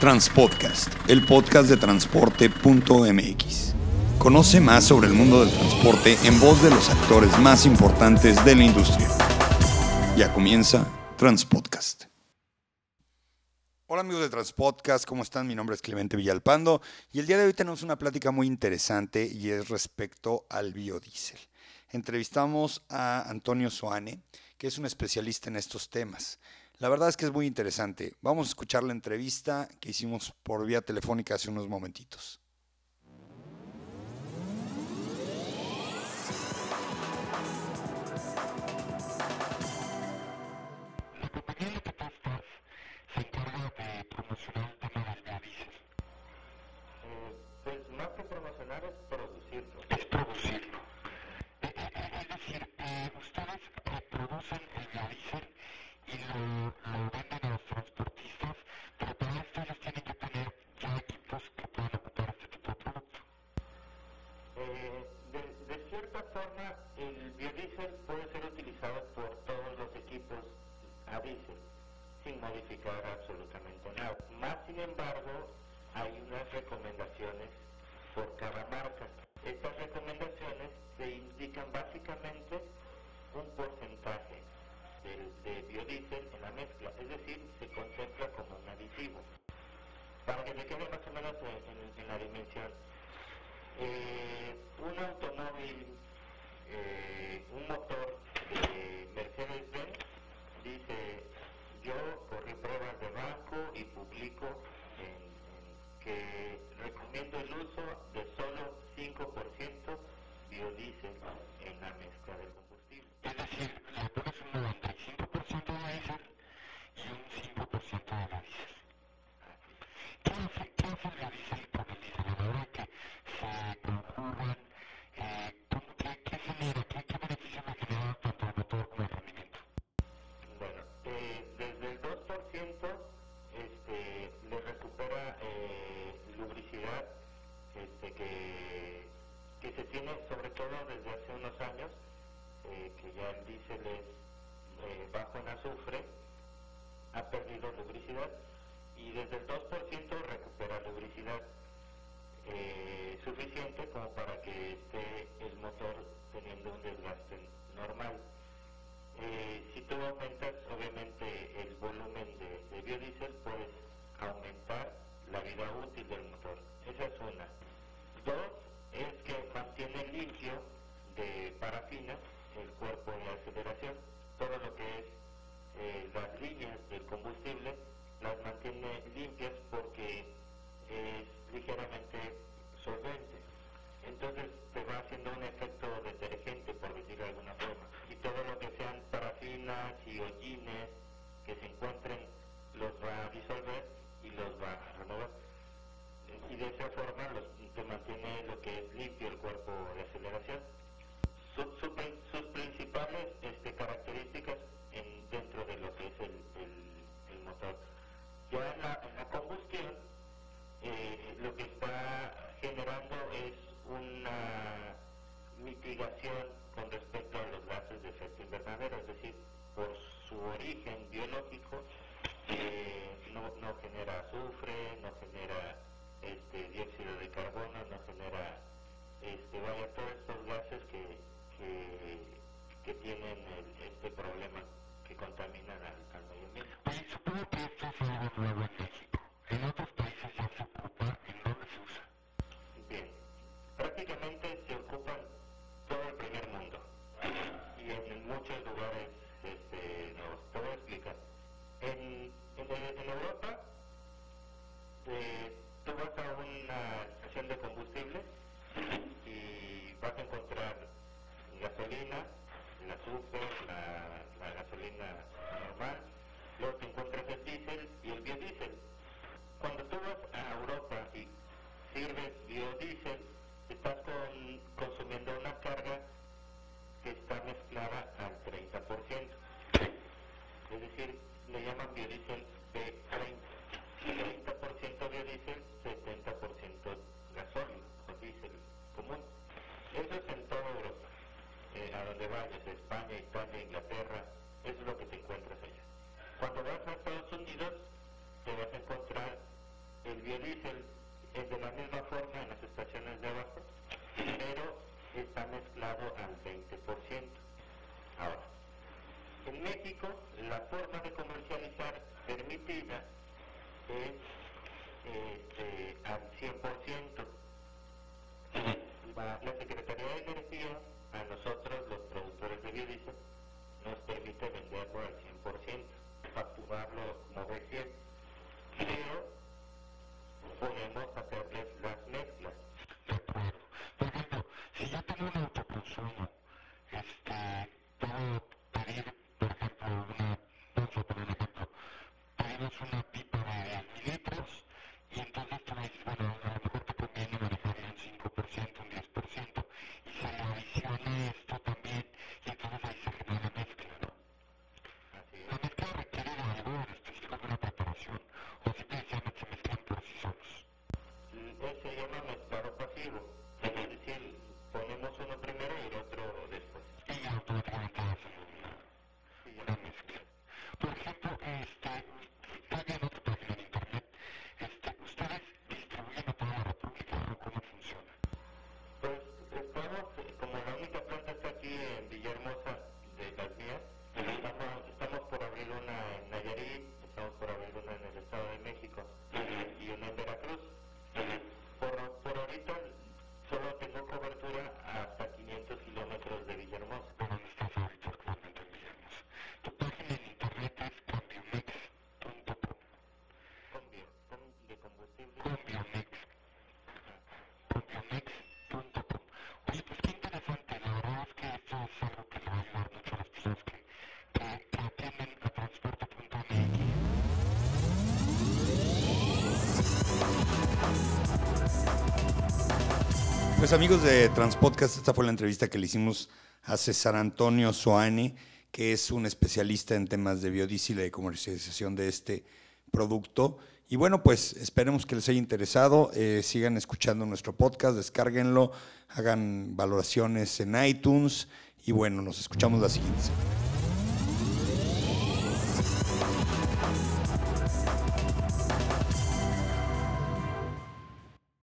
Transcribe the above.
Transpodcast, el podcast de transporte.mx. Conoce más sobre el mundo del transporte en voz de los actores más importantes de la industria. Ya comienza Transpodcast. Hola amigos de Transpodcast, ¿cómo están? Mi nombre es Clemente Villalpando y el día de hoy tenemos una plática muy interesante y es respecto al biodiesel. Entrevistamos a Antonio Soane, que es un especialista en estos temas. La verdad es que es muy interesante. Vamos a escuchar la entrevista que hicimos por vía telefónica hace unos momentitos. puede ser utilizado por todos los equipos ah. AVISE sin modificar absolutamente nada. Más sin embargo, hay unas recomendaciones por cada marca. Estas recomendaciones se indican básicamente un porcentaje de, biodiesel en la mezcla, es decir, se concentra como un aditivo. Para que me quede más o menos en, la dimensión, eh, un automóvil eh, dice, yo corrí pruebas de banco y publico en, que recomiendo el uso de solo 5% biodiesel en la mezcla del combustible. Es decir, tiene sobre todo desde hace unos años, eh, que ya el diésel es eh, bajo en azufre, ha perdido lubricidad y desde el 2% recupera lubricidad eh, suficiente como para que esté el motor teniendo un desgaste normal. si tú aumentas obviamente el volumen de, de biodiesel, puedes aumentar la vida útil del motor. Esa es una. parafina, el cuerpo de aceleración, todo lo que es eh, las líneas del combustible, las mantiene limpias porque es ligeramente solvente. Entonces te va haciendo un efecto detergente, por decirlo de alguna forma. Y todo lo que sean parafinas y hollines que se encuentren los va a disolver y los va a renovar. Y de esa forma los, se mantiene lo que es limpio el cuerpo de aceleración. Sus sus principales este, características en, dentro de lo que es el, motor. Ya en la, combustión, eh, lo que está generando es una mitigación con respecto a los gases de efecto invernadero, es decir, por su origen biológico, eh, no, no, genera azufre, no genera este, dióxido de carbono, no genera, este, vaya, todas que tienen el, este problema que contaminan al, al medio ambiente. Oye, supongo que esto es algo nuevo en México. En otros países ya se ocupa, ¿en dónde se usa? Bien, prácticamente se ocupa todo el primer mundo y en muchos lugares este, nuevos. Te voy a explicar. En, en, en Europa le llaman biodiesel B30. 30% biodiesel, 70% gasóleo o diésel común. Eso es en toda Europa. Eh, a donde vayas, España, Italia, Inglaterra, eso es lo que te encuentras allá. Cuando vas a Estados Unidos, te vas a encontrar el biodiesel es de la misma forma en las estaciones de abajo, pero está mezclado al 20% en México la forma de comercializar permitida es este, al 100%. La, la Secretaría de Energía, a nosotros los productores de biodiesel, nos permite venderlo al 100%, facturarlo como B100, pero podemos hacerles las mezclas. De acuerdo. Por ejemplo, si yo tengo un autoconsumo, este, puedo Pues amigos de Transpodcast, esta fue la entrevista que le hicimos a César Antonio Soane, que es un especialista en temas de biodiesel y de comercialización de este producto. Y bueno, pues esperemos que les haya interesado. eh, sigan escuchando nuestro podcast, descárguenlo, hagan valoraciones en iTunes y bueno, nos escuchamos la siguiente semana.